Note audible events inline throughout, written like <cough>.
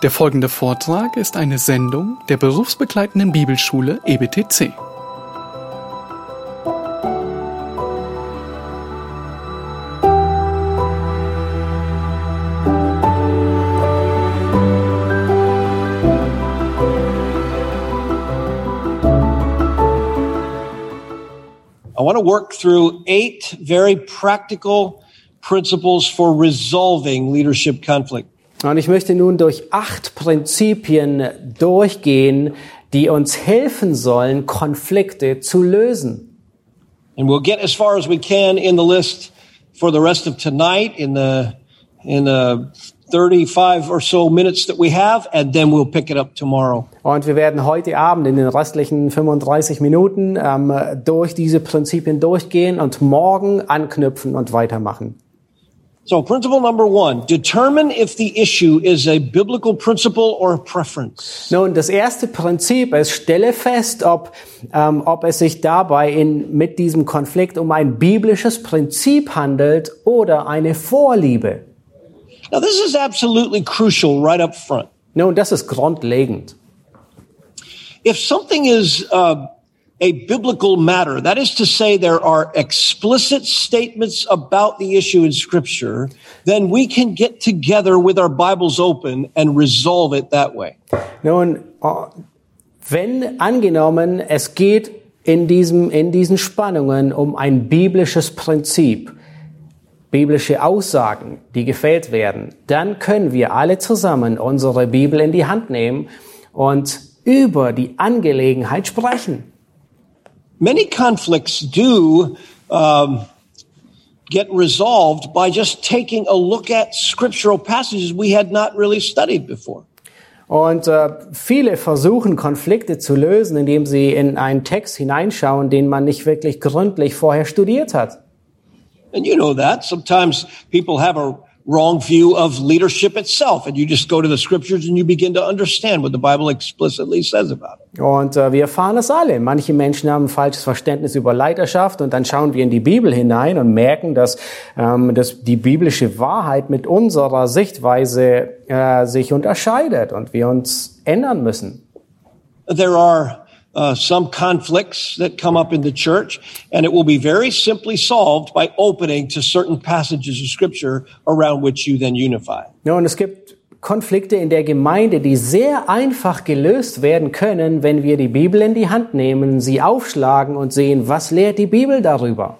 Der folgende Vortrag ist eine Sendung der berufsbegleitenden Bibelschule EBTC. I want to work through eight very practical principles for resolving leadership conflict. Und ich möchte nun durch acht Prinzipien durchgehen, die uns helfen sollen, Konflikte zu lösen. And we'll get as far as we can in the list for the rest of tonight in the in the 35 or so minutes that we have and then we'll pick it up tomorrow. Und wir werden heute Abend in den restlichen 35 Minuten ähm, durch diese Prinzipien durchgehen und morgen anknüpfen und weitermachen. So principle number 1, determine if the issue is a biblical principle or a preference. Nun, das erste Prinzip ist, stelle fest, ob, ähm, ob es sich dabei in, mit diesem Konflikt um ein biblisches Prinzip handelt oder eine Vorliebe. Now this is absolutely crucial right up front. Nun, das ist grundlegend. If something is uh, a biblical matter, that is to say, there are explicit statements about the issue in Scripture, then we can get together with our Bibles open and resolve it that way. Nun, oh, wenn angenommen, es geht in, diesem, in diesen Spannungen um ein biblisches Prinzip, biblische Aussagen, die gefällt werden, dann können wir alle zusammen unsere Bibel in die Hand nehmen und über die Angelegenheit sprechen. Many conflicts do um, get resolved by just taking a look at scriptural passages we had not really studied before. Und äh, viele versuchen Konflikte zu lösen, indem sie in einen Text hineinschauen, den man nicht wirklich gründlich vorher studiert hat. And you know that. Sometimes people have a wrong view of leadership itself, and you just go to the scriptures and you begin to understand what the Bible explicitly says about it. Und äh, wir erfahren es alle. Manche Menschen haben ein falsches Verständnis über Leiterschaft und dann schauen wir in die Bibel hinein und merken, dass, ähm, dass die biblische Wahrheit mit unserer Sichtweise äh, sich unterscheidet und wir uns ändern müssen. There are uh, some conflicts that come up in the church, and it will be very simply solved by opening to certain passages of scripture around which you then unify. Ja, und es gibt Konflikte in der Gemeinde, die sehr einfach gelöst werden können, wenn wir die Bibel in die Hand nehmen, sie aufschlagen und sehen, was lehrt die Bibel darüber.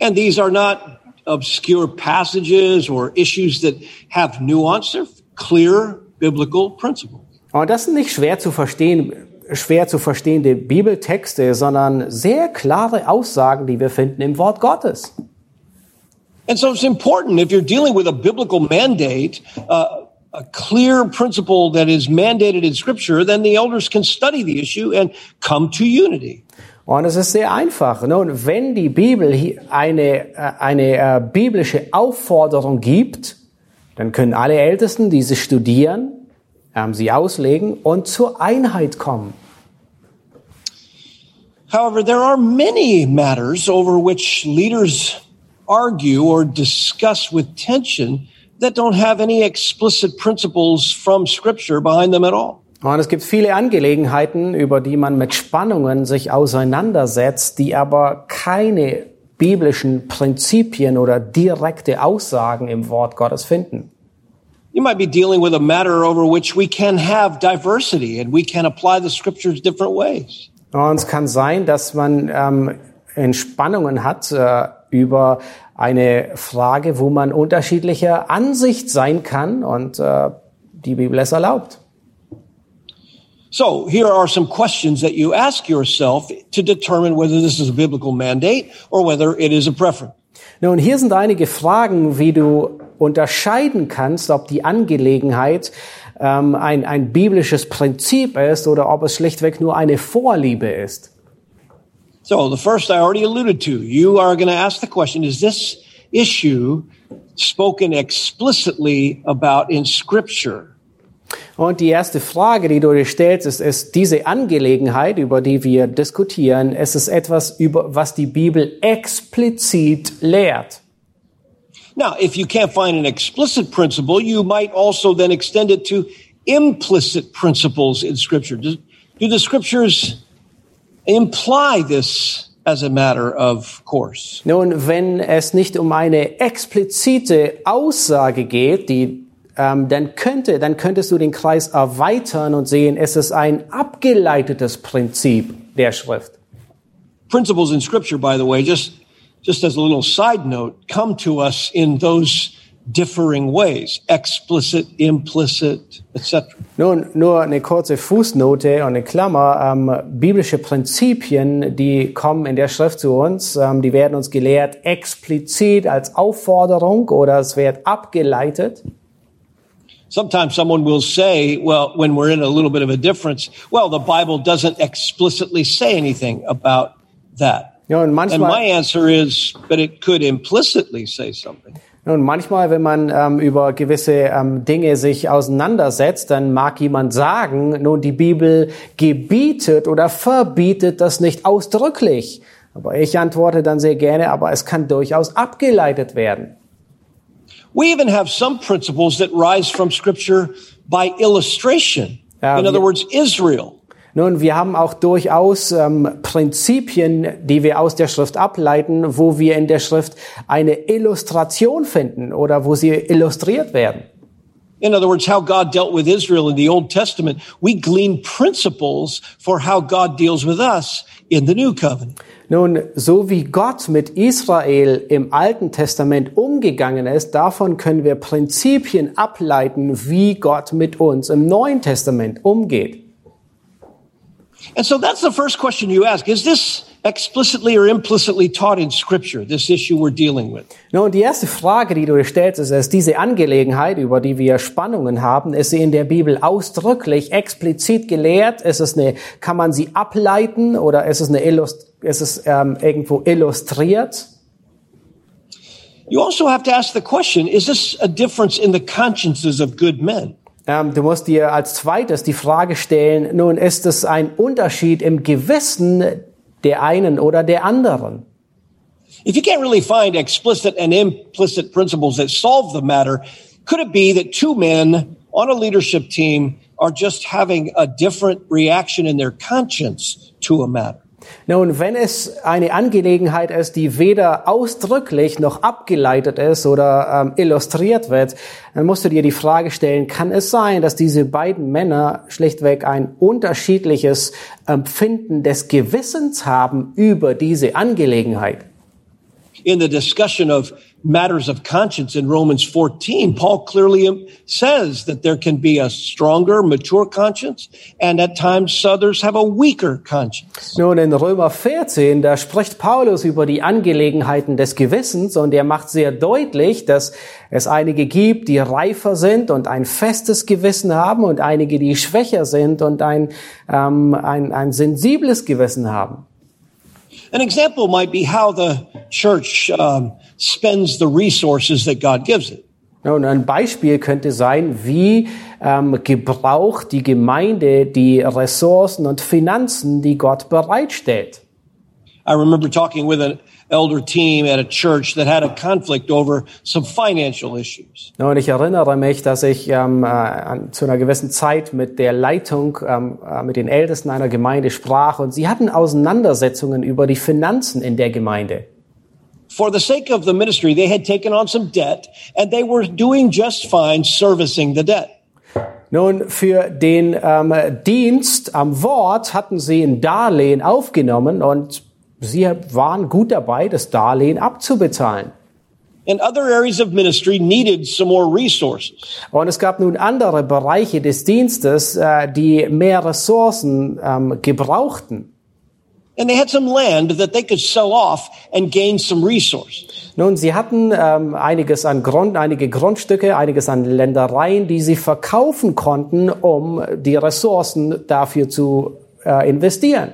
And these are not obscure passages or issues that have nuance. They're clear biblical principles. Und das sind nicht schwer zu verstehen, schwer zu verstehende Bibeltexte, sondern sehr klare Aussagen, die wir finden im Wort Gottes. And so it's important if you're dealing with a biblical mandate, uh, a clear principle that is mandated in scripture, then the elders can study the issue and come to unity. Und es ist sehr einfach. Nun, wenn die Bibel eine, äh, eine äh, biblische Aufforderung gibt, dann können alle Ältesten diese studieren, ähm, sie auslegen und zur Einheit kommen. However, there are many matters over which leaders argue or discuss with tension that don't have any explicit principles from scripture behind them at all. Und es gibt viele Angelegenheiten, über die man mit Spannungen sich auseinandersetzt, die aber keine biblischen Prinzipien oder direkte Aussagen im Wort Gottes finden. You might be dealing with a matter over which we can have diversity and we can apply the scriptures different ways. Und es kann sein, dass man ähm, Entspannungen hat äh, über eine Frage, wo man unterschiedlicher Ansicht sein kann und äh, die Bibel es erlaubt. So here are some questions that you ask yourself to determine whether this is a biblical mandate or whether it is a preference. Nun, hier sind einige Fragen, wie du unterscheiden kannst, ob die Angelegenheit ähm, ein, ein biblisches Prinzip ist oder ob es schlichtweg nur eine Vorliebe ist. So the first I already alluded to. You are going to ask the question, is this issue spoken explicitly about in scripture? Und die erste Frage, die du dir stellst, ist, ist diese Angelegenheit, über die wir diskutieren, ist es etwas, über was die Bibel explizit lehrt? Now, if you can't find an explicit principle, you might also then extend it to implicit principles in Scripture. Do, do the Scriptures imply this as a matter of course? Nun, wenn es nicht um eine explizite Aussage geht, die ähm, dann könnte, dann könntest du den Kreis erweitern und sehen, es ist ein abgeleitetes Prinzip der Schrift. Principles in Scripture, by the way, just just as a little side note, come to us in those differing ways, explicit, implicit, etc. Nun, nur eine kurze Fußnote und eine Klammer. Ähm, biblische Prinzipien, die kommen in der Schrift zu uns, ähm, die werden uns gelehrt explizit als Aufforderung oder es wird abgeleitet. Sometimes someone will say, well, when we're in a little bit of a difference, well, the Bible doesn't explicitly say anything about that. Ja, und And my manchmal, answer is, but it could implicitly say something. nun, manchmal, wenn man ähm, über gewisse ähm, Dinge sich auseinandersetzt, dann mag jemand sagen, nun, die Bibel gebietet oder verbietet das nicht ausdrücklich. Aber ich antworte dann sehr gerne, aber es kann durchaus abgeleitet werden. We even have some principles that rise from Scripture by illustration. In other words, Israel. Nun, wir haben auch durchaus ähm, Prinzipien, die wir aus der Schrift ableiten, wo wir in der Schrift eine Illustration finden oder wo sie illustriert werden. In other words, how God dealt with Israel in the Old Testament. We glean principles for how God deals with us in the New Covenant. Nun, so wie Gott mit Israel im Alten Testament umgegangen ist, davon können wir Prinzipien ableiten, wie Gott mit uns im Neuen Testament umgeht. And so that's the first question you ask. Is this explicitly or implicitly taught in Scripture, this issue we're dealing with? Nun, die erste Frage, die du dir stellst, ist, ist diese Angelegenheit, über die wir Spannungen haben, ist sie in der Bibel ausdrücklich, explizit gelehrt? Ist es eine, kann man sie ableiten oder ist es eine Illust, ist es ähm, irgendwo illustriert? You also have to ask the question, is this a difference in the consciences of good men? Ähm, du musst dir als zweites die Frage stellen, nun ist es ein Unterschied im Gewissen der einen oder der anderen? If you can't really find explicit and implicit principles that solve the matter, could it be that two men on a leadership team are just having a different reaction in their conscience to a matter? Nun, wenn es eine Angelegenheit ist, die weder ausdrücklich noch abgeleitet ist oder ähm, illustriert wird, dann musst du dir die Frage stellen, kann es sein, dass diese beiden Männer schlichtweg ein unterschiedliches Empfinden des Gewissens haben über diese Angelegenheit? In the discussion of matters of conscience in Romans 14, Paul clearly says that there can be a stronger, mature conscience, and at times others have a weaker conscience. Nun, in Römer 14, da spricht Paulus über die Angelegenheiten des Gewissens und er macht sehr deutlich, dass es einige gibt, die reifer sind und ein festes Gewissen haben und einige, die schwächer sind und ein, ähm, ein, ein sensibles Gewissen haben. An example might be how the church um, spends the resources that God gives it. Nun, ein Beispiel könnte sein, wie ähm, gebraucht die Gemeinde die Ressourcen und Finanzen, die Gott bereitstellt. I remember talking with an elder team at a church that had a conflict over some financial issues. Und ich erinnere mich, dass ich ähm, äh, zu einer gewissen Zeit mit der Leitung, ähm, äh, mit den Ältesten einer Gemeinde sprach und sie hatten Auseinandersetzungen über die Finanzen in der Gemeinde. For the sake of the ministry, they had taken on some debt and they were doing just fine servicing the debt. Nun, für den ähm, Dienst am Wort hatten sie ein Darlehen aufgenommen und sie waren gut dabei, das Darlehen abzubezahlen. And other areas of ministry needed some more resources. Und es gab nun andere Bereiche des Dienstes, äh, die mehr Ressourcen ähm, gebrauchten. And they had some land that they could sell off and gain some resources. Nun, sie hatten ähm, einiges an Grund, einige Grundstücke, einiges an Ländereien, die sie verkaufen konnten, um die Ressourcen dafür zu äh, investieren.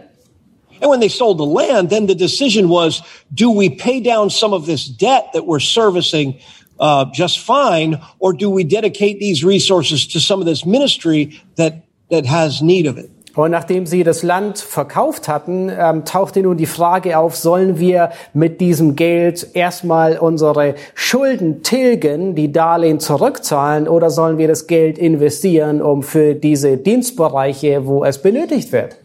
And when they sold the land, then the decision was, do we pay down some of this debt that we're servicing uh, just fine, or do we dedicate these resources to some of this ministry that, that has need of it? Und nachdem sie das Land verkauft hatten, ähm, tauchte nun die Frage auf, sollen wir mit diesem Geld erstmal unsere Schulden tilgen, die Darlehen zurückzahlen, oder sollen wir das Geld investieren, um für diese Dienstbereiche, wo es benötigt wird?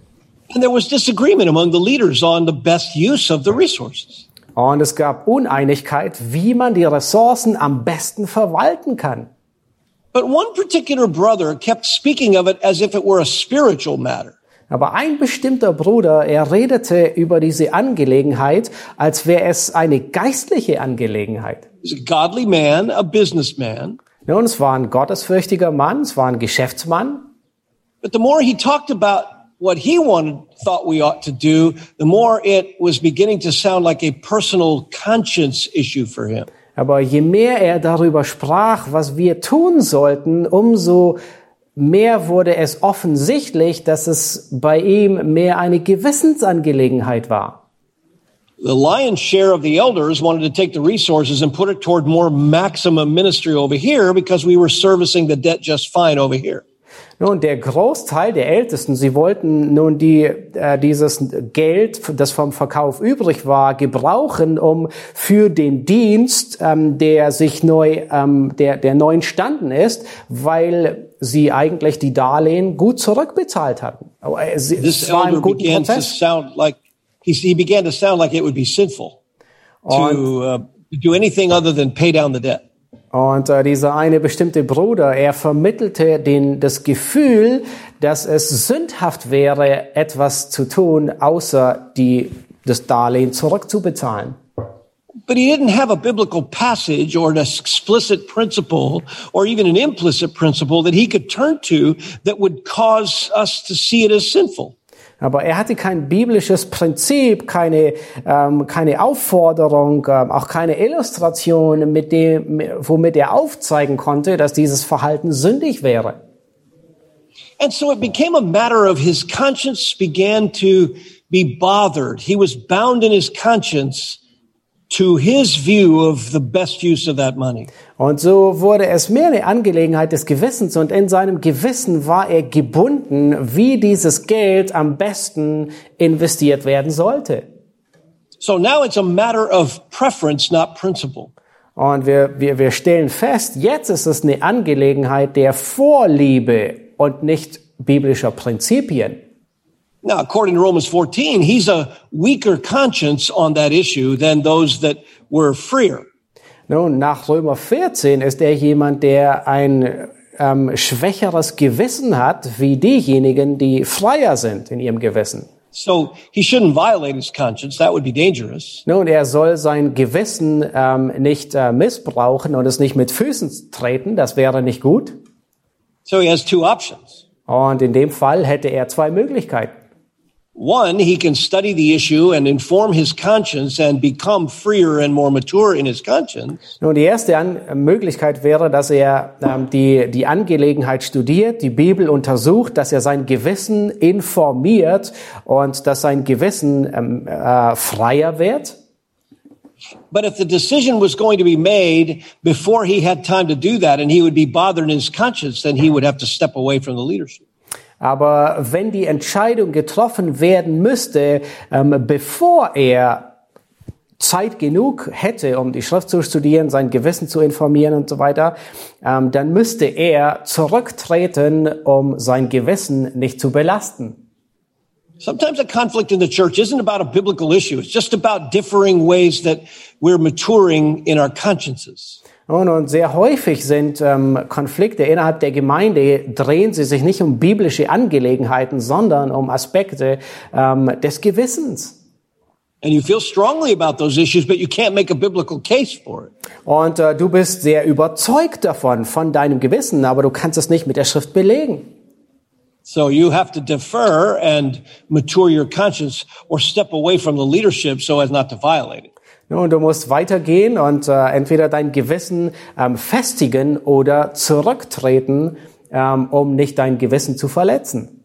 And there was disagreement among the leaders on the best use of the resources. Und es gab Uneinigkeit, wie man die Ressourcen am besten verwalten kann. But one particular brother kept speaking of it as if it were a spiritual matter. Aber ein bestimmter Bruder, er redete über diese Angelegenheit, als wäre es eine geistliche Angelegenheit. He's a godly man, a businessman. Nun, es war ein gottesfürchtiger Mann, es war ein Geschäftsmann. But the more he talked about what he wanted, thought we ought to do, the more it was beginning to sound like a personal conscience issue for him. Aber je mehr er darüber sprach, was wir tun sollten, umso mehr wurde es offensichtlich, dass es bei ihm mehr eine Gewissensangelegenheit war. The lion's share of the elders wanted to take the resources and put it toward more maximum ministry over here because we were servicing the debt just fine over here. Nun, der Großteil der Ältesten, sie wollten nun die, äh, dieses Geld, das vom Verkauf übrig war, gebrauchen, um für den Dienst, ähm, der sich neu, ähm, der, der neu entstanden ist, weil sie eigentlich die Darlehen gut zurückbezahlt hatten. Aber es, This war elder began to Prozess. sound like he, he began to sound like it would be sinful to uh, do anything other than pay down the debt. Und äh, dieser eine bestimmte Bruder, er vermittelte den, das Gefühl, dass es sündhaft wäre, etwas zu tun, außer die, das Darlehen zurückzubezahlen. But he didn't have a biblical passage or an explicit principle or even an implicit principle that he could turn to that would cause us to see it as sinful. Aber er hatte kein biblisches Prinzip, keine, ähm, keine Aufforderung, ähm, auch keine Illustration, mit dem, womit er aufzeigen konnte, dass dieses Verhalten sündig wäre. And so it became a matter of his conscience began to be bothered. He was bound in his conscience to his view of the best use of that money. Und so wurde es mehr eine Angelegenheit des Gewissens und in seinem Gewissen war er gebunden, wie dieses Geld am besten investiert werden sollte. So now it's a matter of preference, not principle. Und wir, wir, wir stellen fest, jetzt ist es eine Angelegenheit der Vorliebe und nicht biblischer Prinzipien. Now, according to Romans 14, he's a weaker conscience on that issue than those that were freer. Nun, nach Römer 14 ist er jemand, der ein ähm, schwächeres Gewissen hat, wie diejenigen, die freier sind in ihrem Gewissen. So he shouldn't violate his conscience. That would be dangerous. Nun, er soll sein Gewissen ähm, nicht äh, missbrauchen und es nicht mit Füßen treten, das wäre nicht gut. So he has two options. Und in dem Fall hätte er zwei Möglichkeiten. One, he can study the issue and inform his conscience and become freer and more mature in his conscience. Nun, die erste An Möglichkeit wäre, dass er ähm, die, die Angelegenheit studiert, die Bibel untersucht, dass er sein Gewissen informiert und dass sein Gewissen ähm, äh, freier wird. But if the decision was going to be made before he had time to do that and he would be bothered in his conscience, then he would have to step away from the leadership. Aber wenn die Entscheidung getroffen werden müsste, ähm, bevor er Zeit genug hätte, um die Schrift zu studieren, sein Gewissen zu informieren und so weiter, ähm, dann müsste er zurücktreten, um sein Gewissen nicht zu belasten. Sometimes a conflict in the church isn't about a biblical issue. It's just about differing ways that we're maturing in our consciences. Und, sehr häufig sind ähm, Konflikte innerhalb der Gemeinde, drehen sie sich nicht um biblische Angelegenheiten, sondern um Aspekte ähm, des Gewissens. And you feel strongly about those issues, but you can't make a biblical case for it. Und äh, du bist sehr überzeugt davon, von deinem Gewissen, aber du kannst es nicht mit der Schrift belegen. So you have to defer and mature your conscience or step away from the leadership so as not to violate it. Und du musst weitergehen und äh, entweder dein Gewissen ähm, festigen oder zurücktreten, ähm, um nicht dein Gewissen zu verletzen.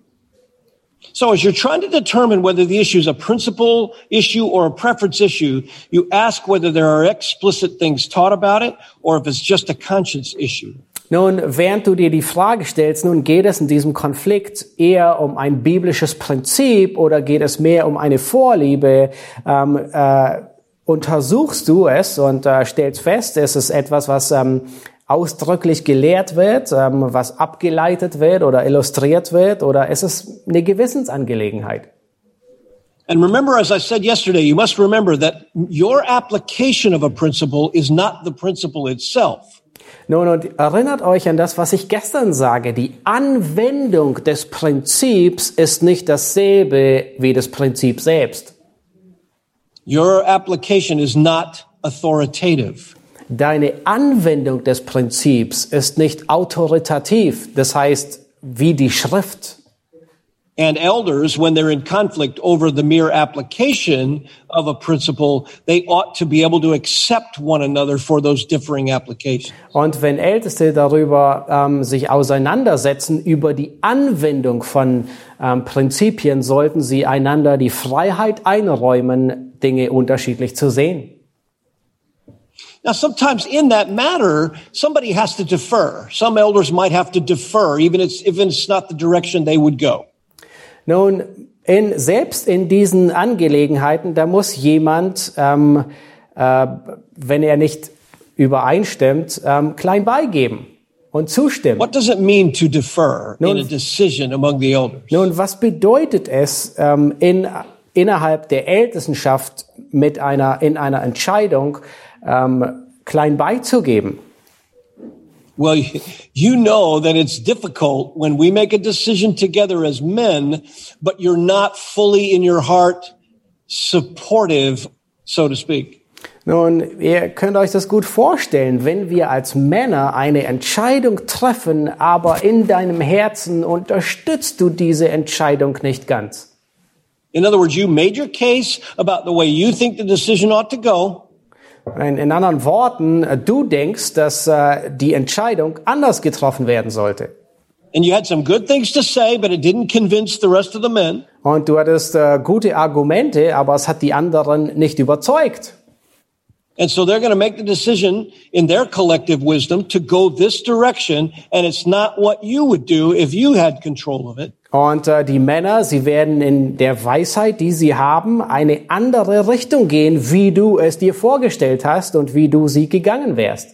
So as you're trying to determine whether the issue is a principle issue or a preference issue, you ask whether there are explicit things taught about it or if it's just a conscience issue. Nun, während du dir die Frage stellst, nun geht es in diesem Konflikt eher um ein biblisches Prinzip oder geht es mehr um eine Vorliebe, ähm, äh, untersuchst du es und äh, stellst fest, es ist etwas, was ähm, ausdrücklich gelehrt wird, ähm, was abgeleitet wird oder illustriert wird oder es ist eine Gewissensangelegenheit. And remember, as I said yesterday, you must remember that your application of a principle is not the principle itself. Nun, und erinnert euch an das, was ich gestern sage. Die Anwendung des Prinzips ist nicht dasselbe wie das Prinzip selbst. Your application is not authoritative. Deine Anwendung des Prinzips ist nicht autoritativ, das heißt wie die Schrift. And elders, when they're in conflict over the mere application of a principle, they ought to be able to accept one another for those differing applications. Und wenn Älteste darüber ähm, sich auseinandersetzen, über die Anwendung von ähm, Prinzipien, sollten sie einander die Freiheit einräumen, Dinge unterschiedlich zu sehen. Now, sometimes in that matter, somebody has to defer. Some elders might have to defer, even if it's not the direction they would go. Nun, in, selbst in diesen Angelegenheiten, da muss jemand, ähm, äh, wenn er nicht übereinstimmt, ähm, klein beigeben und zustimmen. What does it mean to defer in a decision among the elders? Nun, was bedeutet es ähm, in, innerhalb der Ältestenschaft mit einer, in einer Entscheidung ähm, klein beizugeben? Well, you know that it's difficult when we make a decision together as men, but you're not fully in your heart supportive, so to speak. Nun, ihr könnt euch das gut vorstellen, wenn wir als Männer eine Entscheidung treffen, aber in deinem Herzen unterstützt du diese Entscheidung nicht ganz. In other words, you made your case about the way you think the decision ought to go. In, anderen Worten, du denkst, dass äh, die Entscheidung anders getroffen werden sollte. Say. Und du hattest äh, gute Argumente, aber es hat die anderen nicht überzeugt. And so they're going to make the decision in their collective wisdom to go this direction, and it's not what you would do if you had control of it. Und äh, die Männer, sie werden in der Weisheit, die sie haben, eine andere Richtung gehen, wie du es dir vorgestellt hast und wie du sie gegangen wärst.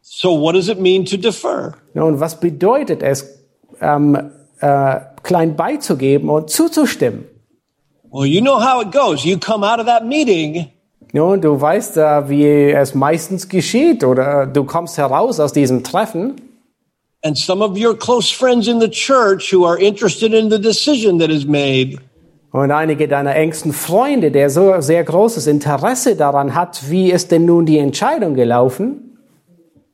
So what does it mean to defer? Nun, was bedeutet es, ähm, äh, klein beizugeben und zuzustimmen? Well, you know how it goes. You come out of that meeting Nun, du weißt, äh, wie es meistens geschieht, oder du kommst heraus aus diesem Treffen and some of your close friends in the church who are interested in the decision that is made. und einige deiner engsten Freunde, der so sehr großes Interesse daran hat, wie ist denn nun die Entscheidung gelaufen?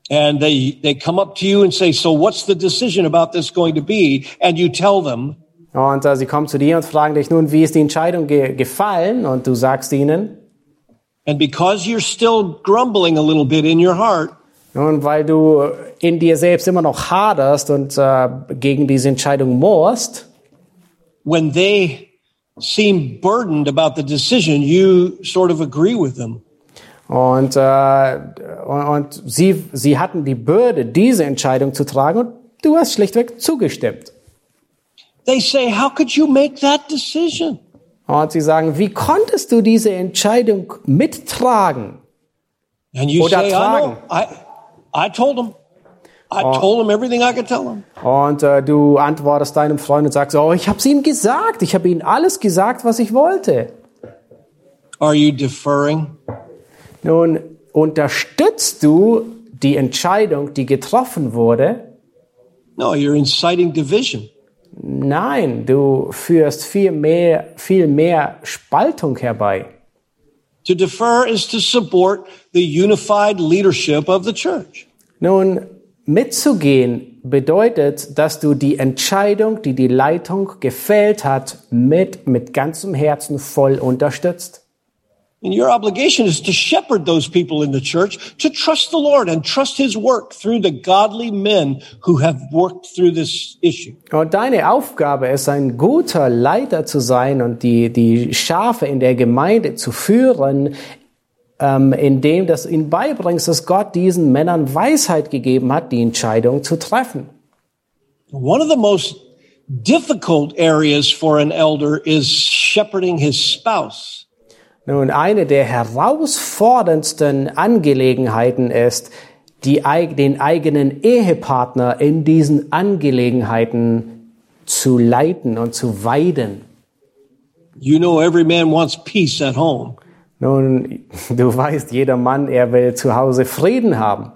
And they, they come up to you and say, so what's the decision about this going to be? And you tell them, Und äh, sie kommen zu dir und fragen dich nun, wie ist die Entscheidung ge gefallen? Und du sagst ihnen, and because you're still grumbling a little bit in your heart, nun, weil du in dir selbst immer noch haderst und äh, gegen diese Entscheidung mohrst, when they seem burdened about the decision, you sort of agree with them. Und, äh, und, und sie, sie hatten die Bürde, diese Entscheidung zu tragen und du hast schlichtweg zugestimmt. They say, how could you make that decision? Und sie sagen, wie konntest du diese Entscheidung mittragen? And you Oder say, I tragen. know. I, I told them. I told them everything I could tell them. Und äh, du antwortest deinem Freund und sagst, oh, ich habe es ihm gesagt, ich habe ihm alles gesagt, was ich wollte. Are you deferring? Nun, unterstützt du die Entscheidung, die getroffen wurde? No, you're inciting division. Nein, du führst viel mehr, viel mehr Spaltung herbei. To defer is to support the unified leadership of the church. Nun, mitzugehen bedeutet, dass du die Entscheidung, die die Leitung gefällt hat, mit, mit ganzem Herzen voll unterstützt. And your obligation is to shepherd those people in the church to trust the Lord and trust his work through the godly men who have worked through this issue. Und deine Aufgabe ist, ein guter Leiter zu sein und die, die Schafe in der Gemeinde zu führen ähm, indem du ihnen beibringst, dass Gott diesen Männern Weisheit gegeben hat, die Entscheidung zu treffen. One of the most difficult areas for an elder is shepherding his spouse. Nun, eine der herausforderndsten Angelegenheiten ist, die, den eigenen Ehepartner in diesen Angelegenheiten zu leiten und zu weiden. You know, every man wants peace at home. Nun, <laughs> du weißt, jeder Mann, er will zu Hause Frieden haben.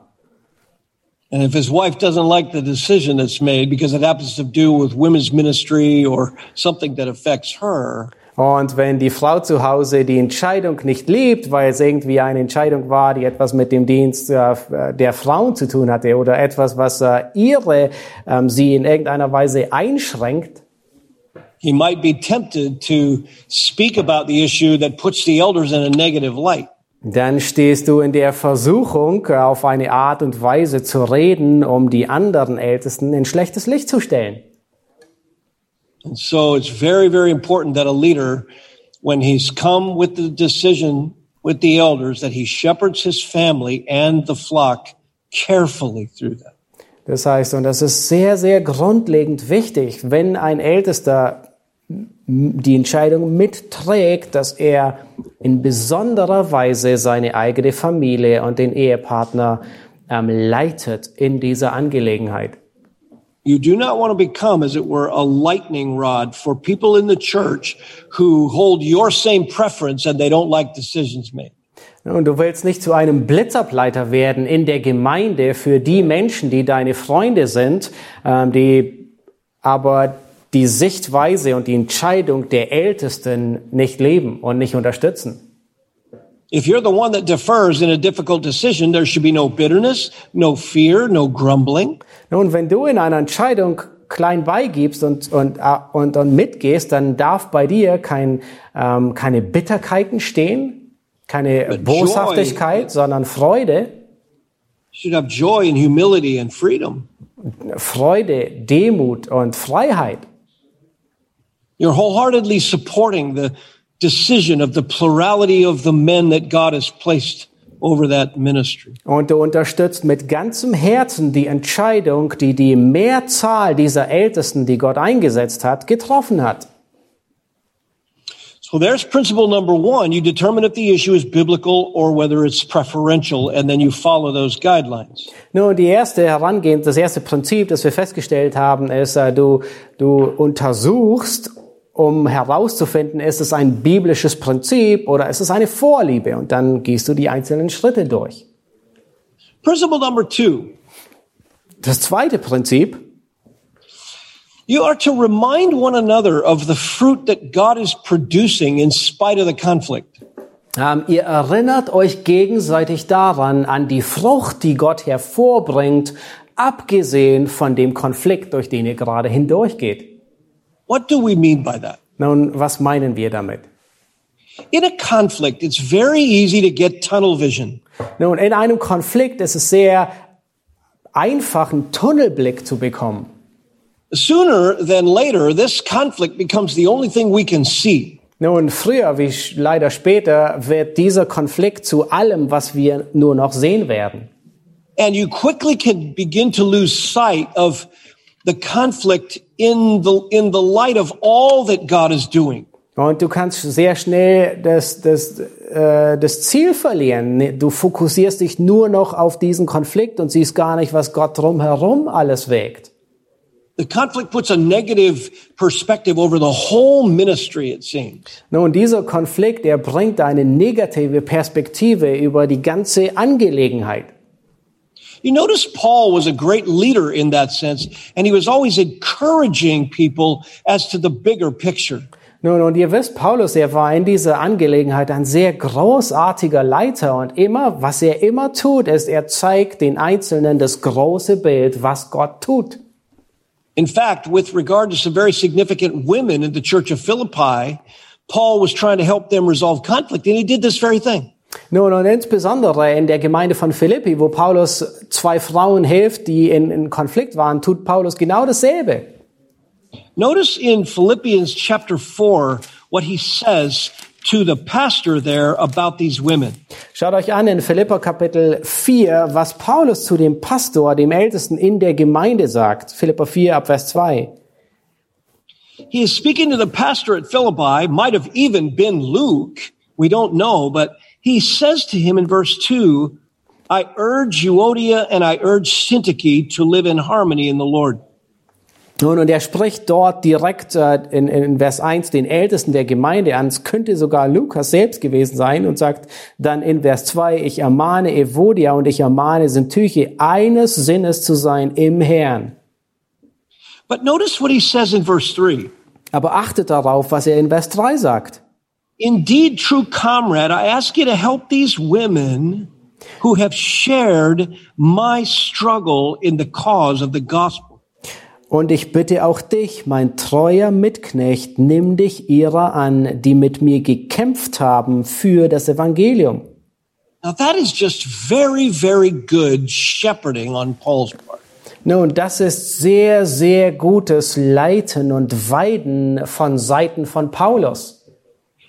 And if his wife doesn't like the decision that's made because it happens to do with women's ministry or something that affects her, Und wenn die Frau zu Hause die Entscheidung nicht liebt, weil es irgendwie eine Entscheidung war, die etwas mit dem Dienst äh, der Frauen zu tun hatte oder etwas, was äh, ihre, ähm, sie in irgendeiner Weise einschränkt, he might be tempted to speak about the issue that puts the elders in a negative light. dann stehst du in der Versuchung, äh, auf eine Art und Weise zu reden, um die anderen Ältesten in schlechtes Licht zu stellen. And so it's very, very important that a leader, when he's come with the decision with the elders, that he shepherds his family and the flock carefully through that. Das heißt, und das ist sehr, sehr grundlegend wichtig, wenn ein Ältester die Entscheidung mitträgt, dass er in besonderer Weise seine eigene Familie und den Ehepartner ähm, leitet in dieser Angelegenheit. You do not want to become, as it were, a lightning rod for people in the church who hold your same preference and they don't like decisions made. Und du willst nicht zu einem Blitzableiter werden in der Gemeinde für die Menschen, die deine Freunde sind, ähm, die aber die Sichtweise und die Entscheidung der Ältesten nicht leben und nicht unterstützen. If you're the one that defers in a difficult decision, there should be no bitterness, no fear, no grumbling. Nun, wenn du in einer Entscheidung klein beigibst und, und, äh, und, und mitgehst, dann darf bei dir kein, ähm, keine Bitterkeiten stehen, keine But Boshaftigkeit, joy- sondern Freude, You should have joy and humility and freedom. Freude, Demut und Freiheit. You're wholeheartedly supporting the decision of the plurality of the men that God has placed. Und du unterstützt mit ganzem Herzen die Entscheidung, die die Mehrzahl dieser Ältesten, die Gott eingesetzt hat, getroffen hat. So there's principle number one. You determine if the issue is biblical or whether it's preferential, and then you follow those guidelines. Nun, die erste Herangehen, das erste Prinzip, das wir festgestellt haben, ist, äh, du, du untersuchst, um herauszufinden, ist es ein biblisches Prinzip oder ist es eine Vorliebe? Und dann gehst du die einzelnen Schritte durch. Principle number two. Das zweite Prinzip, You are to remind one another of the fruit that God is producing in spite of the conflict. ähm, ihr erinnert euch gegenseitig daran, an die Frucht, die Gott hervorbringt, abgesehen von dem Konflikt, durch den ihr gerade hindurchgeht. What do we mean by that? Nun, was meinen wir damit? In a conflict, it's very easy to get tunnel vision. Nun, in einem Konflikt ist es sehr einfach, einen Tunnelblick zu bekommen. Sooner than later, this conflict becomes the only thing we can see. Nun, früher wie leider später wird dieser Konflikt zu allem, was wir nur noch sehen werden. And you quickly can begin to lose sight of the conflict in the, in the light of all that God is doing. Und du kannst sehr schnell das, das, äh, das Ziel verlieren. Du fokussierst dich nur noch auf diesen Konflikt und siehst gar nicht, was Gott drumherum alles wägt. The conflict puts a negative perspective over the whole ministry, it seems. Nun, dieser Konflikt, er bringt eine negative Perspektive über die ganze Angelegenheit. You notice Paul was a great leader in that sense, and he was always encouraging people as to the bigger picture. Nun, und ihr wisst, Paulus, er war in dieser Angelegenheit ein sehr großartiger Leiter und immer, was er immer tut, ist, er zeigt den Einzelnen das große Bild, was Gott tut. In fact, with regard to some very significant women in the church of Philippi, Paul was trying to help them resolve conflict, and he did this very thing. Nun, und insbesondere in der Gemeinde von Philippi, wo Paulus zwei Frauen hilft, die in, in Konflikt waren, tut Paulus genau dasselbe. Notice in Philippians chapter 4 what he says to the pastor there about these women. Schaut euch an in Philippa Kapitel 4, was Paulus zu dem Pastor, dem Ältesten in der Gemeinde sagt. Philippa 4 ab Vers 2. He is speaking to the pastor at Philippi, might have even been Luke. We don't know, but he says to him in verse two, I urge Euodia and I urge Syntyche to live in harmony in the Lord. Nun, und er spricht dort direkt äh, in, in Vers 1 den Ältesten der Gemeinde an. Es könnte sogar Lukas selbst gewesen sein und sagt dann in Vers 2, ich ermahne Evodia und ich ermahne Syntyche, eines Sinnes zu sein im Herrn. But notice what he says in verse three. Aber achtet darauf, was er in Vers 3 sagt. Indeed, true comrade, I ask you to help these women who have shared my struggle in the cause of the gospel. Und ich bitte auch dich, mein treuer Mitknecht, nimm dich ihrer an, die mit mir gekämpft haben für das Evangelium. Now that is just very, very good shepherding on Paul's part. Nun, das ist sehr, sehr gutes Leiten und Weiden von Seiten von Paulus.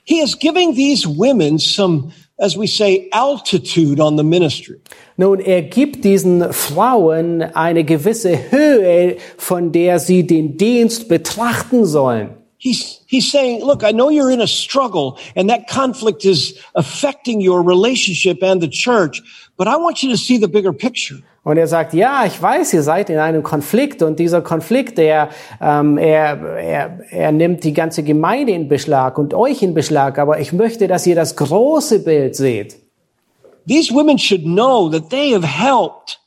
He is giving these women some, as we say, altitude on the ministry. Nun, er gibt diesen Frauen eine gewisse Höhe, von der sie den Dienst betrachten sollen. He's, he's saying, look, I know you're in a struggle and that conflict is affecting your relationship and the church, but I want you to see the bigger picture. Und er sagt, ja, ich weiß, ihr seid in einem Konflikt und dieser Konflikt, der, ähm, er, er, er nimmt die ganze Gemeinde in Beschlag und euch in Beschlag, aber ich möchte, dass ihr das große Bild seht. These women should know that they have helped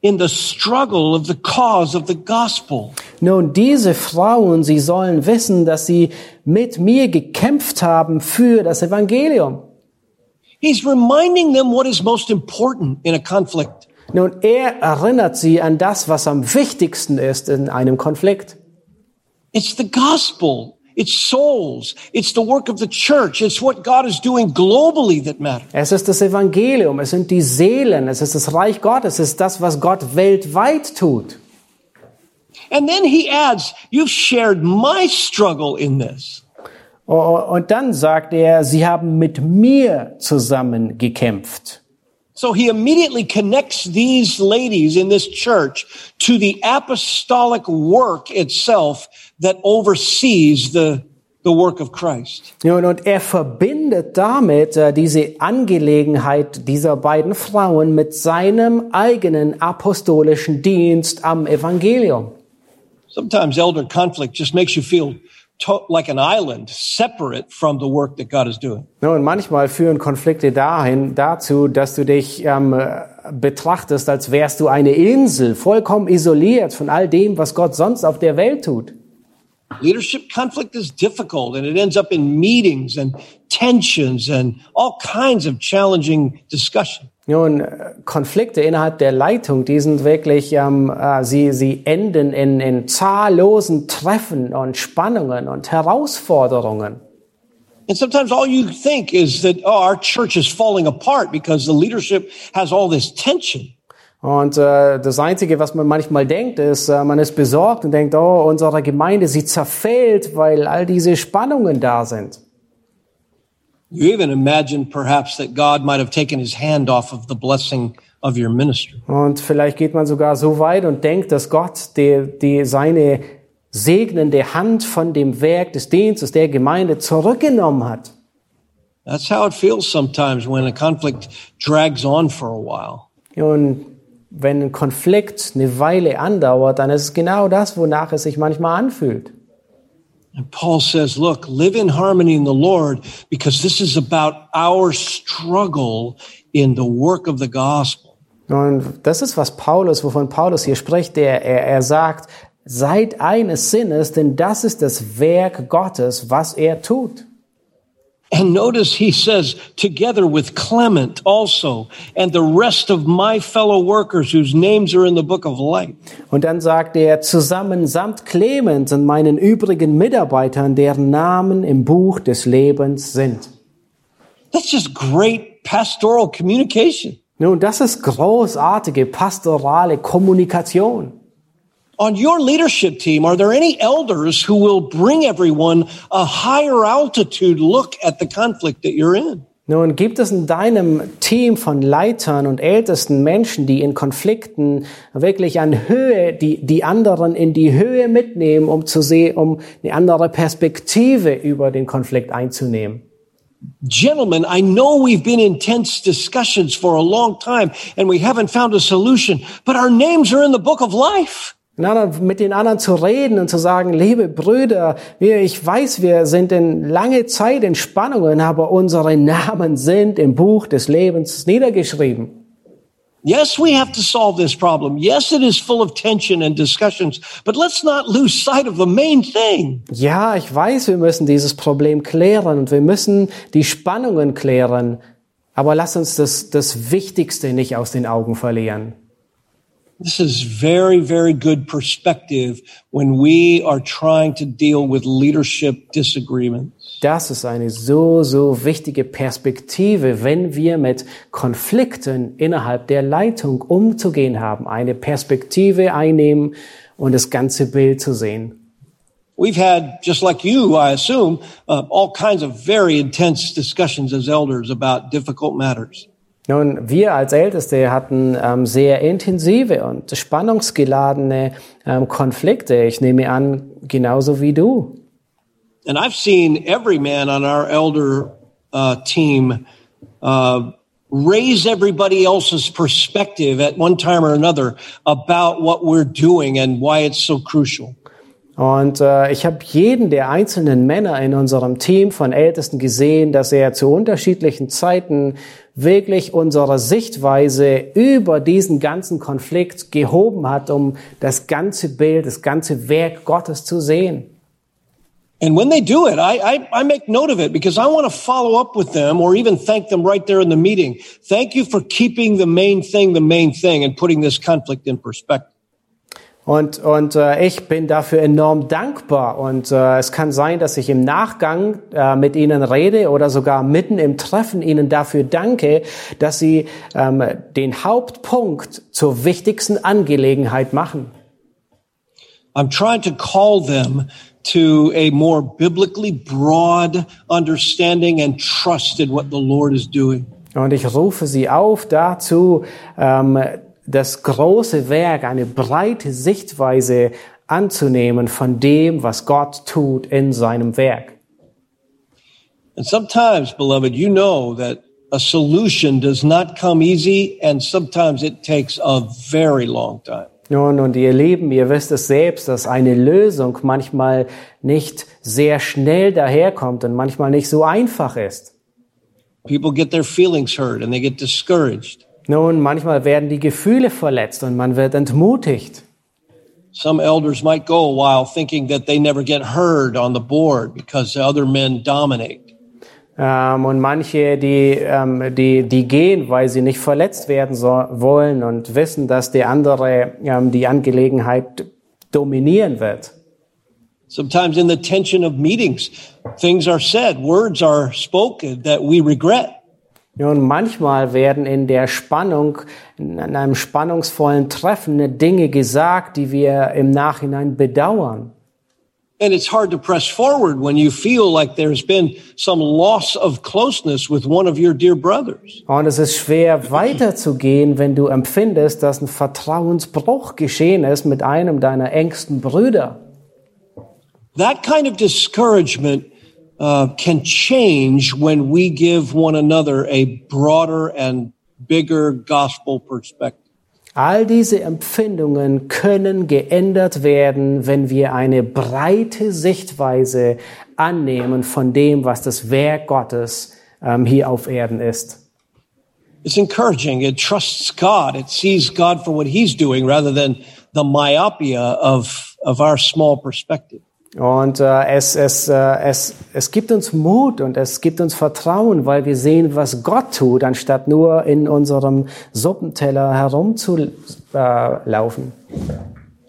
in the struggle of the cause of the gospel. Nun, diese Frauen, sie sollen wissen, dass sie mit mir gekämpft haben für das Evangelium. He's reminding them what is most important in a conflict. Nun, er erinnert sie an das, was am wichtigsten ist in einem Konflikt. It's the gospel. It's souls. It's the work of the church. It's what God is doing globally that matters. Es ist das Evangelium, es sind die Seelen, es ist das Reich Gottes, es ist das, was Gott weltweit tut. And then he adds, you've shared my struggle in this. Oh, Und dann sagt er, sie haben mit mir zusammen gekämpft. So he immediately connects these ladies in this church to the apostolic work itself that oversees the, the work of Christ. Und, und er verbindet damit äh, diese Angelegenheit dieser beiden Frauen mit seinem eigenen apostolischen Dienst am Evangelium. Sometimes elder conflict just makes you feel to- like an island, separate from the work that God is doing. Ja, Und manchmal führen Konflikte dahin, dazu, dass du dich ähm, äh, betrachtest, als wärst du eine Insel, vollkommen isoliert von all dem, was Gott sonst auf der Welt tut. Leadership conflict is difficult and it ends up in meetings and tensions and all kinds of challenging discussion. Nun, äh, Konflikte innerhalb der Leitung, die sind wirklich, ähm, äh, sie, sie enden in, in zahllosen Treffen und Spannungen und Herausforderungen. And sometimes all you think is that, oh, our church is falling apart because the leadership has all this tension. Und äh, das Einzige, was man manchmal denkt, ist, äh, man ist besorgt und denkt, oh, unsere Gemeinde, sie zerfällt, weil all diese Spannungen da sind. You even imagine perhaps that God might have taken his hand off of the blessing of your ministry. Und vielleicht geht man sogar so weit und denkt, dass Gott die, die seine segnende Hand von dem Werk des Dienstes der Gemeinde zurückgenommen hat. That's how it feels sometimes when a conflict drags on for a while. Und wenn ein Konflikt eine Weile andauert, dann ist es genau das, wonach es sich manchmal anfühlt. And Paul says, look, live in harmony in the Lord because this is about our struggle in the work of the gospel. Und das ist, was Paulus, wovon Paulus hier spricht. Er, er, er sagt, seid eines Sinnes, denn das ist das Werk Gottes, was er tut. And notice he says, together with Clement also, and the rest of my fellow workers whose names are in the book of life. Und dann sagt er, zusammen samt Clemens und meinen übrigen Mitarbeitern, deren Namen im Buch des Lebens sind. That's just great pastoral communication. Nun, das ist großartige pastorale Kommunikation. On your leadership team, are there any elders who will bring everyone a higher altitude look at the conflict that you're in? Nun gibt es in deinem Team von Leitern und ältesten Menschen, die in Konflikten wirklich an Höhe, die, die anderen in die Höhe mitnehmen, um zu sehen, um eine andere Perspektive über den Konflikt einzunehmen. Gentlemen, I know we've been in tense discussions for a long time and we haven't found a solution, but our names are in the book of life. Mit den anderen zu reden und zu sagen, liebe Brüder, wir, ich weiß, wir sind in lange Zeit in Spannungen, aber unsere Namen sind im Buch des Lebens niedergeschrieben. Yes, we have to solve this problem. Yes, it is full of tension and discussions, but let's not lose sight of the main thing. Ja, ich weiß, wir müssen dieses Problem klären und wir müssen die Spannungen klären, aber lass uns das, das Wichtigste nicht aus den Augen verlieren. This is very, very good perspective when we are trying to deal with leadership disagreements. Das ist eine so, so wichtige Perspektive, wenn wir mit Konflikten innerhalb der Leitung umzugehen haben, eine Perspektive einnehmen und das ganze Bild zu sehen. We've had, just like you, I assume, uh, all kinds of very intense discussions as elders about difficult matters. Nun, wir als Älteste hatten ähm, sehr intensive und spannungsgeladene ähm, Konflikte. Ich nehme an, genauso wie du. And I've seen every man on our elder uh, team uh, raise everybody else's perspective at one time or another about what we're doing and why it's so crucial. Und äh, ich habe jeden der einzelnen Männer in unserem Team von Ältesten gesehen, dass er zu unterschiedlichen Zeiten wirklich unsere Sichtweise über diesen ganzen Konflikt gehoben hat, um das ganze Bild, das ganze Werk Gottes zu sehen. And when they do it, I, I, I, make note of it because I want to follow up with them or even thank them right there in the meeting. Thank you for keeping the main thing the main thing and putting this conflict in perspective. Und, und äh, ich bin dafür enorm dankbar. Und äh, es kann sein, dass ich im Nachgang äh, mit Ihnen rede oder sogar mitten im Treffen Ihnen dafür danke, dass Sie ähm, den Hauptpunkt zur wichtigsten Angelegenheit machen. I'm trying to call them to a more biblically broad understanding and trust in what the Lord is doing. Und ich rufe Sie auf dazu, ähm, das große Werk, eine breite Sichtweise anzunehmen von dem, was Gott tut in seinem Werk. And sometimes, beloved, you know that a solution does not come easy and sometimes it takes a very long time. Nun, und ihr Lieben, ihr wisst es selbst, dass eine Lösung manchmal nicht sehr schnell daherkommt und manchmal nicht so einfach ist. People get their feelings hurt and they get discouraged. Nun, manchmal werden die Gefühle verletzt und man wird entmutigt. Some elders might go a while thinking that they never get heard on the board because the other men dominate. Ähm, und manche, die, ähm, die, die gehen, weil sie nicht verletzt werden so, wollen und wissen, dass der andere ähm, die Angelegenheit dominieren wird. Sometimes in the tension of meetings, things are said, words are spoken that we regret. Nun, manchmal werden in der Spannung, in einem spannungsvollen Treffen Dinge gesagt, die wir im Nachhinein bedauern. And it's hard to press forward when you feel like there's been some loss of closeness with one of your dear brothers. Und es ist schwer weiterzugehen, wenn du empfindest, dass ein Vertrauensbruch geschehen ist mit einem deiner engsten Brüder. That kind of discouragement uh, can change when we give one another a broader and bigger gospel perspective. All diese Empfindungen können geändert werden, wenn wir eine breite Sichtweise annehmen von dem, was das Werk Gottes ähm, hier auf Erden ist. It's encouraging. It trusts God. It sees God for what He's doing rather than the myopia of, of our small perspective. Und äh, es, es, äh, es, es gibt uns Mut und es gibt uns Vertrauen, weil wir sehen, was Gott tut, anstatt nur in unserem Suppenteller herumzulaufen.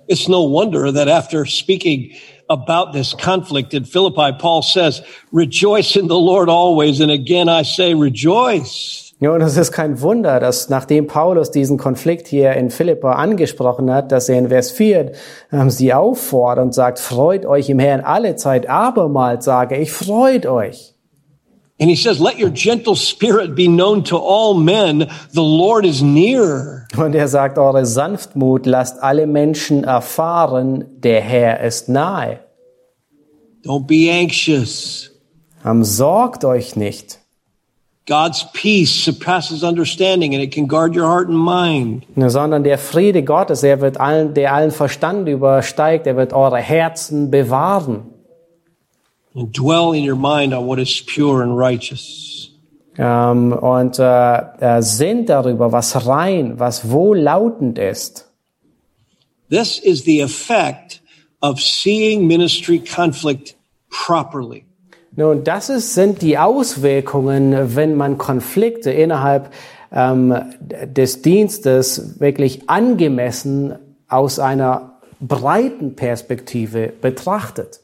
It's no wonder that after speaking about this conflict in Philippi, Paul says, rejoice in the Lord always. And again, I say rejoice. Ja, und es ist kein Wunder, dass nachdem Paulus diesen Konflikt hier in Philippa angesprochen hat, dass er in Vers 4 ähm, sie auffordert und sagt, freut euch im Herrn alle Zeit, abermals sage ich, freut euch. And he says, let your gentle spirit be known to all men. The Lord is near. Und er sagt, eure Sanftmut lasst alle Menschen erfahren, der Herr ist nahe. Don't be anxious. Ähm, sorgt euch nicht. God's peace surpasses understanding and it can guard your heart and mind. sondern der Friede Gottes, er wird allen, der allen Verstand übersteigt, er wird eure Herzen bewahren. And dwell in your mind on what is pure and righteous. Ähm, und äh, äh, sinnt darüber, was rein, was wohllautend ist. This is the effect of seeing ministry conflict properly. Nun, das ist, sind die Auswirkungen, wenn man Konflikte innerhalb ähm, des Dienstes wirklich angemessen aus einer breiten Perspektive betrachtet.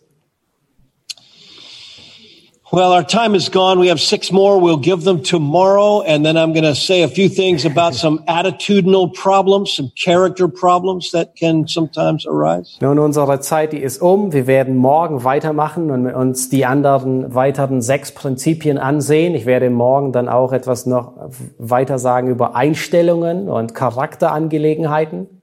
Well, our time is gone. We have six more. We'll give them tomorrow. And then I'm going to say a few things about some attitudinal problems, some character problems that can sometimes arise. Nun, unsere Zeit, die ist um. Wir werden morgen weitermachen und uns die anderen weiteren sechs Prinzipien ansehen. Ich werde morgen dann auch etwas noch weiter sagen über Einstellungen und Charakterangelegenheiten.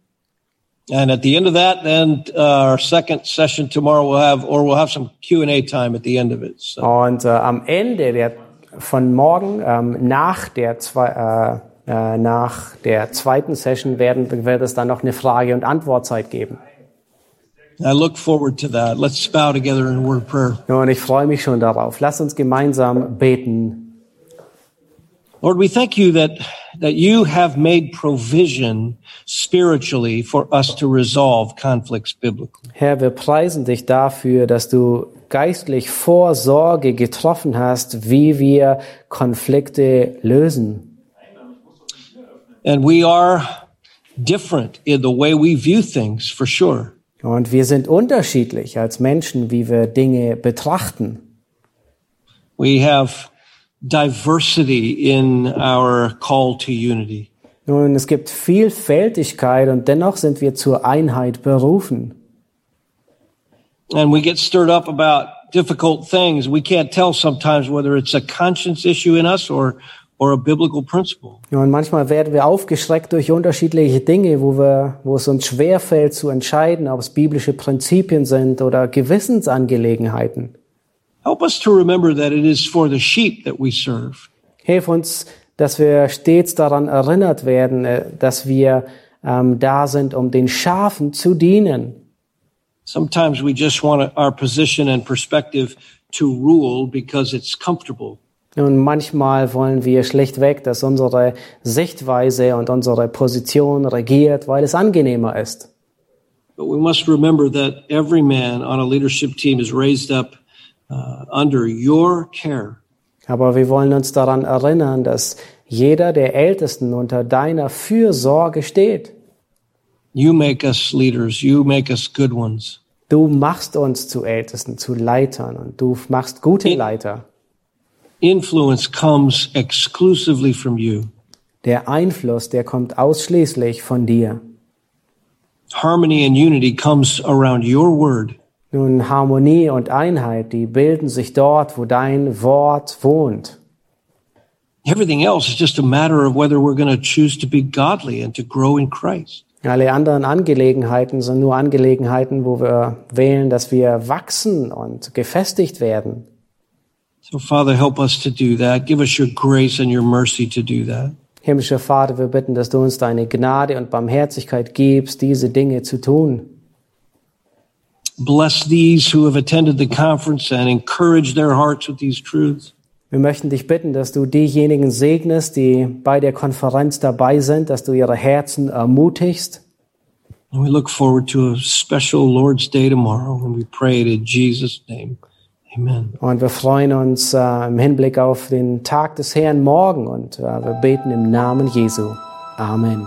And at the end of that, then uh, our second session tomorrow we'll have, or we'll have some Q and A time at the end of it. So. Und äh, am Ende der von morgen ähm, nach der zwei, äh, äh, nach der zweiten Session werden wird es dann noch eine Frage und Antwortzeit geben. I look forward to that. Let's bow together in word prayer. Und ich freue mich schon darauf. Lass uns gemeinsam beten. Lord, we thank you that, that you have made provision spiritually for us to resolve conflicts biblically. Herr, wir preisen dich dafür, dass du geistlich Vorsorge getroffen hast, wie wir Konflikte lösen. And we are different in the way we view things, for sure. Und wir sind unterschiedlich als Menschen, wie wir Dinge betrachten. We have diversity in our call to unity. Nun, es gibt Vielfältigkeit und dennoch sind wir zur Einheit berufen. And we get stirred up about difficult things. We can't tell sometimes whether it's a conscience issue in us or, or a biblical principle. Und manchmal werden wir aufgeschreckt durch unterschiedliche Dinge, wo, wir, wo es uns schwerfällt zu entscheiden, ob es biblische Prinzipien sind oder Gewissensangelegenheiten. Help us to remember that it is for the sheep that we serve. Hilf uns, dass wir stets daran erinnert werden, äh, dass wir ähm, da sind, um den Schafen zu dienen. Sometimes we just want our position and perspective to rule because it's comfortable. Und manchmal wollen wir schlichtweg, dass unsere Sichtweise und unsere Position regiert, weil es angenehmer ist. But we must remember that every man on a leadership team is raised up under your care. Aber wir wollen uns daran erinnern, dass jeder der Ältesten unter deiner Fürsorge steht. You make us leaders. You make us good ones. Du machst uns zu Ältesten, zu Leitern und du machst gute Leiter. Influence comes exclusively from you. Der Einfluss, der kommt ausschließlich von dir. Harmony and unity comes around your word. Nun, Harmonie und Einheit, die bilden sich dort, wo dein Wort wohnt. Everything else is just a matter of whether we're going to choose to be godly and to grow in Christ. Alle anderen Angelegenheiten sind nur Angelegenheiten, wo wir wählen, dass wir wachsen und gefestigt werden. So, Father, help us to do that. Give us your grace and your mercy to do that. Himmlischer Vater, wir bitten, dass du uns deine Gnade und Barmherzigkeit gibst, diese Dinge zu tun. Bless these who have attended the conference and encourage their hearts with these truths. Wir möchten dich bitten, dass du diejenigen segnest, die bei der Konferenz dabei sind, dass du ihre Herzen ermutigst. And we look forward to a special Lord's Day tomorrow, and we pray it in Jesus' name. Amen. Und wir freuen uns äh, im Hinblick auf den Tag des Herrn morgen und äh, wir beten im Namen Jesu. Amen.